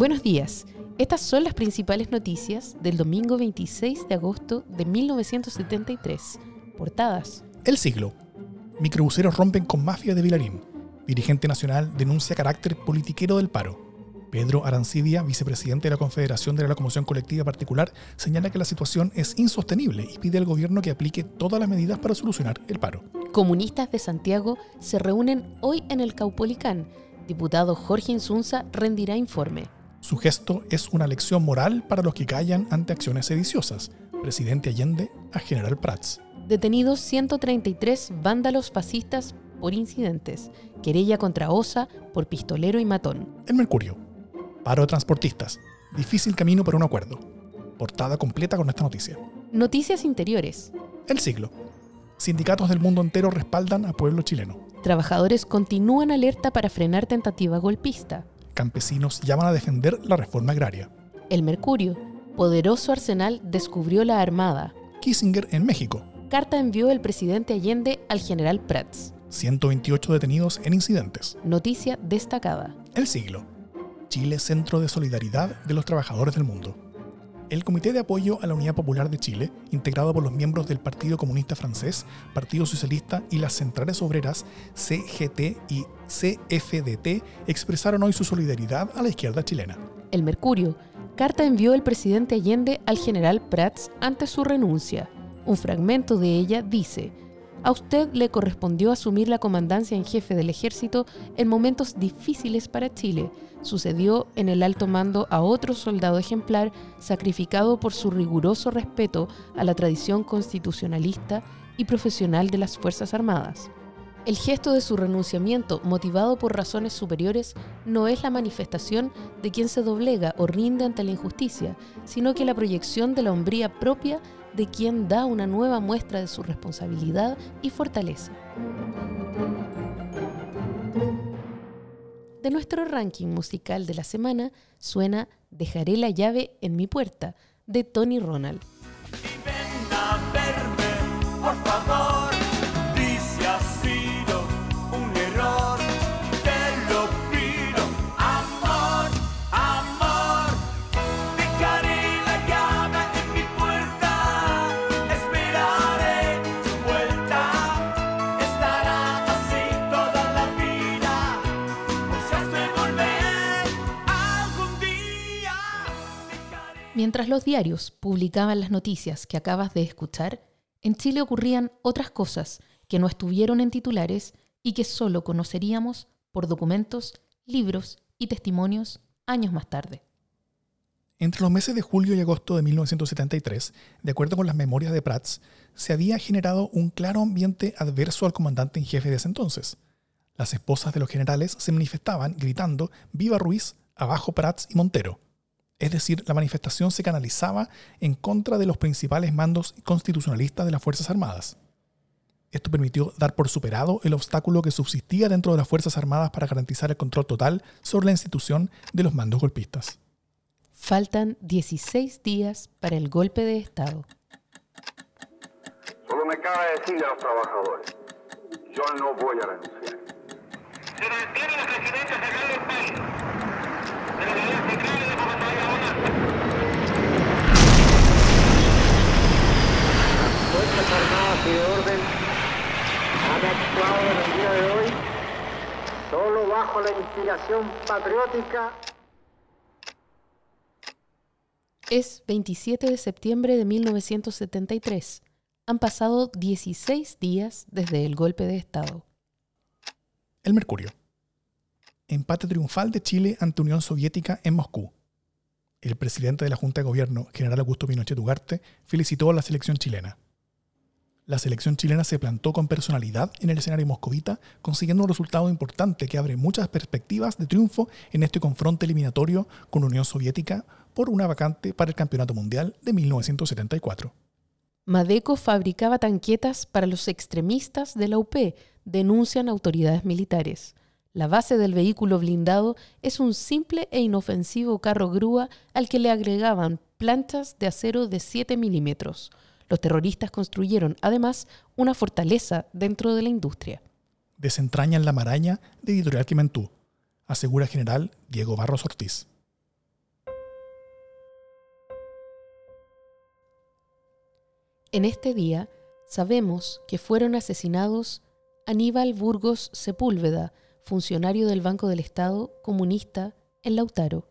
Buenos días. Estas son las principales noticias del domingo 26 de agosto de 1973. Portadas. El siglo. Microbuseros rompen con mafia de Vilarín. Dirigente nacional denuncia carácter politiquero del paro. Pedro Arancibia, vicepresidente de la Confederación de la Locomoción Colectiva Particular, señala que la situación es insostenible y pide al gobierno que aplique todas las medidas para solucionar el paro. Comunistas de Santiago se reúnen hoy en el Caupolicán. Diputado Jorge Insunza rendirá informe. Su gesto es una lección moral para los que callan ante acciones sediciosas. Presidente Allende a General Prats. Detenidos 133 vándalos fascistas por incidentes. Querella contra OSA por pistolero y matón. El Mercurio. Paro de transportistas. Difícil camino para un acuerdo. Portada completa con esta noticia. Noticias interiores. El siglo. Sindicatos del mundo entero respaldan a pueblo chileno. Trabajadores continúan alerta para frenar tentativa golpista campesinos llaman a defender la reforma agraria. El Mercurio, poderoso arsenal, descubrió la Armada. Kissinger en México. Carta envió el presidente Allende al general Prats. 128 detenidos en incidentes. Noticia destacada. El siglo. Chile Centro de Solidaridad de los Trabajadores del Mundo. El Comité de Apoyo a la Unidad Popular de Chile, integrado por los miembros del Partido Comunista Francés, Partido Socialista y las Centrales Obreras CGT y CFDT, expresaron hoy su solidaridad a la izquierda chilena. El Mercurio. Carta envió el presidente Allende al general Prats ante su renuncia. Un fragmento de ella dice, a usted le correspondió asumir la comandancia en jefe del ejército en momentos difíciles para Chile. Sucedió en el alto mando a otro soldado ejemplar sacrificado por su riguroso respeto a la tradición constitucionalista y profesional de las Fuerzas Armadas. El gesto de su renunciamiento, motivado por razones superiores, no es la manifestación de quien se doblega o rinde ante la injusticia, sino que la proyección de la hombría propia de quien da una nueva muestra de su responsabilidad y fortaleza. De nuestro ranking musical de la semana suena Dejaré la llave en mi puerta de Tony Ronald. Mientras los diarios publicaban las noticias que acabas de escuchar, en Chile ocurrían otras cosas que no estuvieron en titulares y que solo conoceríamos por documentos, libros y testimonios años más tarde. Entre los meses de julio y agosto de 1973, de acuerdo con las memorias de Prats, se había generado un claro ambiente adverso al comandante en jefe de ese entonces. Las esposas de los generales se manifestaban gritando Viva Ruiz, abajo Prats y Montero. Es decir, la manifestación se canalizaba en contra de los principales mandos constitucionalistas de las Fuerzas Armadas. Esto permitió dar por superado el obstáculo que subsistía dentro de las Fuerzas Armadas para garantizar el control total sobre la institución de los mandos golpistas. Faltan 16 días para el golpe de Estado. Solo me cabe decirle a los trabajadores, yo no voy a renunciar. Se la presidencia general del país. Fuerzas Armadas y de Orden han actuado en el día de hoy solo bajo la inspiración patriótica. Es 27 de septiembre de 1973. Han pasado 16 días desde el golpe de Estado. El Mercurio. Empate triunfal de Chile ante Unión Soviética en Moscú. El presidente de la Junta de Gobierno, general Augusto Pinochet Ugarte, felicitó a la selección chilena. La selección chilena se plantó con personalidad en el escenario moscovita, consiguiendo un resultado importante que abre muchas perspectivas de triunfo en este confronto eliminatorio con la Unión Soviética por una vacante para el Campeonato Mundial de 1974. Madeco fabricaba tanquetas para los extremistas de la UP, denuncian autoridades militares. La base del vehículo blindado es un simple e inofensivo carro grúa al que le agregaban planchas de acero de 7 milímetros. Los terroristas construyeron además una fortaleza dentro de la industria. Desentrañan la maraña de Editorial Quimentú, asegura general Diego Barros Ortiz. En este día sabemos que fueron asesinados Aníbal Burgos Sepúlveda, funcionario del Banco del Estado comunista en Lautaro,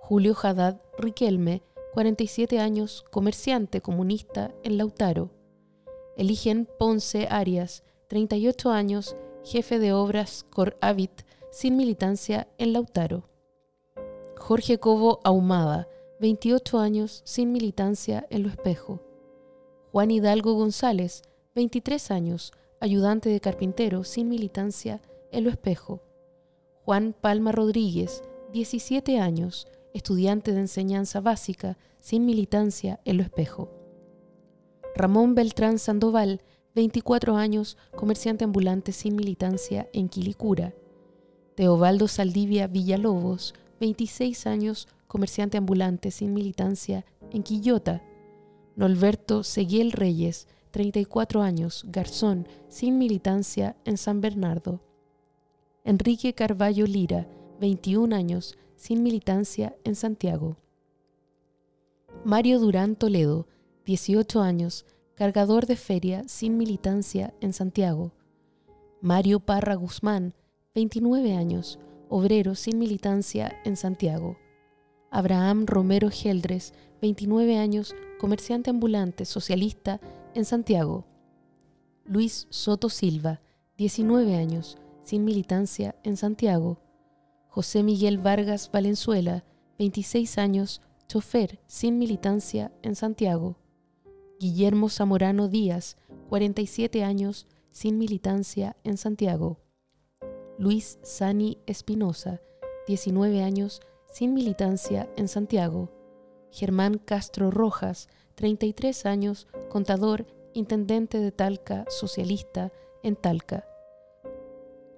Julio Haddad Riquelme, 47 años, comerciante comunista en Lautaro. Eligen Ponce Arias, 38 años, jefe de obras Coravit, sin militancia en Lautaro. Jorge Cobo Ahumada, 28 años, sin militancia en Lo Espejo. Juan Hidalgo González, 23 años, ayudante de carpintero, sin militancia en Lo Espejo. Juan Palma Rodríguez, 17 años, estudiante de enseñanza básica, sin militancia en lo espejo. Ramón Beltrán Sandoval, 24 años, comerciante ambulante sin militancia en Quilicura. Teobaldo Saldivia Villalobos, 26 años, comerciante ambulante sin militancia en Quillota. Norberto Seguiel Reyes, 34 años, garzón sin militancia en San Bernardo. Enrique Carballo Lira, 21 años, sin militancia en Santiago. Mario Durán Toledo, 18 años, cargador de feria sin militancia en Santiago. Mario Parra Guzmán, 29 años, obrero sin militancia en Santiago. Abraham Romero Geldres, 29 años, comerciante ambulante socialista en Santiago. Luis Soto Silva, 19 años, sin militancia en Santiago. José Miguel Vargas Valenzuela, 26 años, chofer sin militancia en Santiago. Guillermo Zamorano Díaz, 47 años, sin militancia en Santiago. Luis Sani Espinosa, 19 años, sin militancia en Santiago. Germán Castro Rojas, 33 años, contador, intendente de Talca, socialista en Talca.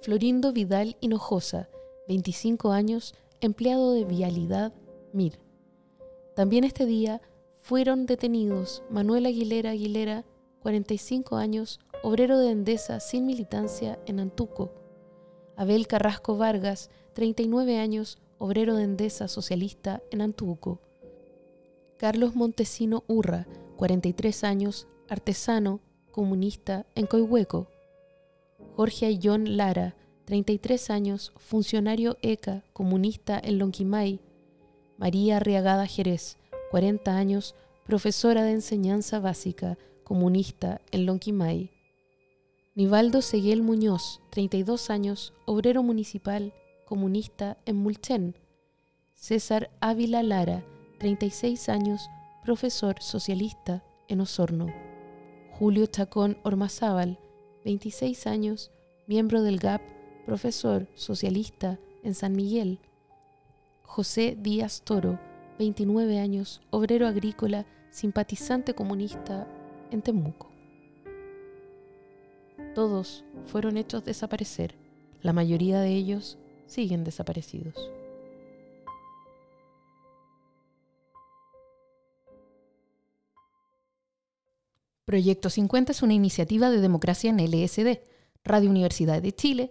Florindo Vidal Hinojosa, 25 años, empleado de Vialidad MIR. También este día fueron detenidos Manuel Aguilera Aguilera, 45 años, obrero de Endesa sin militancia en Antuco. Abel Carrasco Vargas, 39 años, obrero de Endesa socialista en Antuco. Carlos Montesino Urra, 43 años, artesano, comunista en Coihueco. Jorge Ayllón Lara, 33 años, funcionario ECA, comunista en Lonquimay. María Arriagada Jerez, 40 años, profesora de enseñanza básica, comunista en Lonquimay. Nivaldo Seguel Muñoz, 32 años, obrero municipal, comunista en Mulchen. César Ávila Lara, 36 años, profesor socialista en Osorno. Julio Chacón Ormazábal, 26 años, miembro del GAP profesor socialista en San Miguel. José Díaz Toro, 29 años, obrero agrícola, simpatizante comunista en Temuco. Todos fueron hechos desaparecer. La mayoría de ellos siguen desaparecidos. Proyecto 50 es una iniciativa de democracia en LSD Radio Universidad de Chile,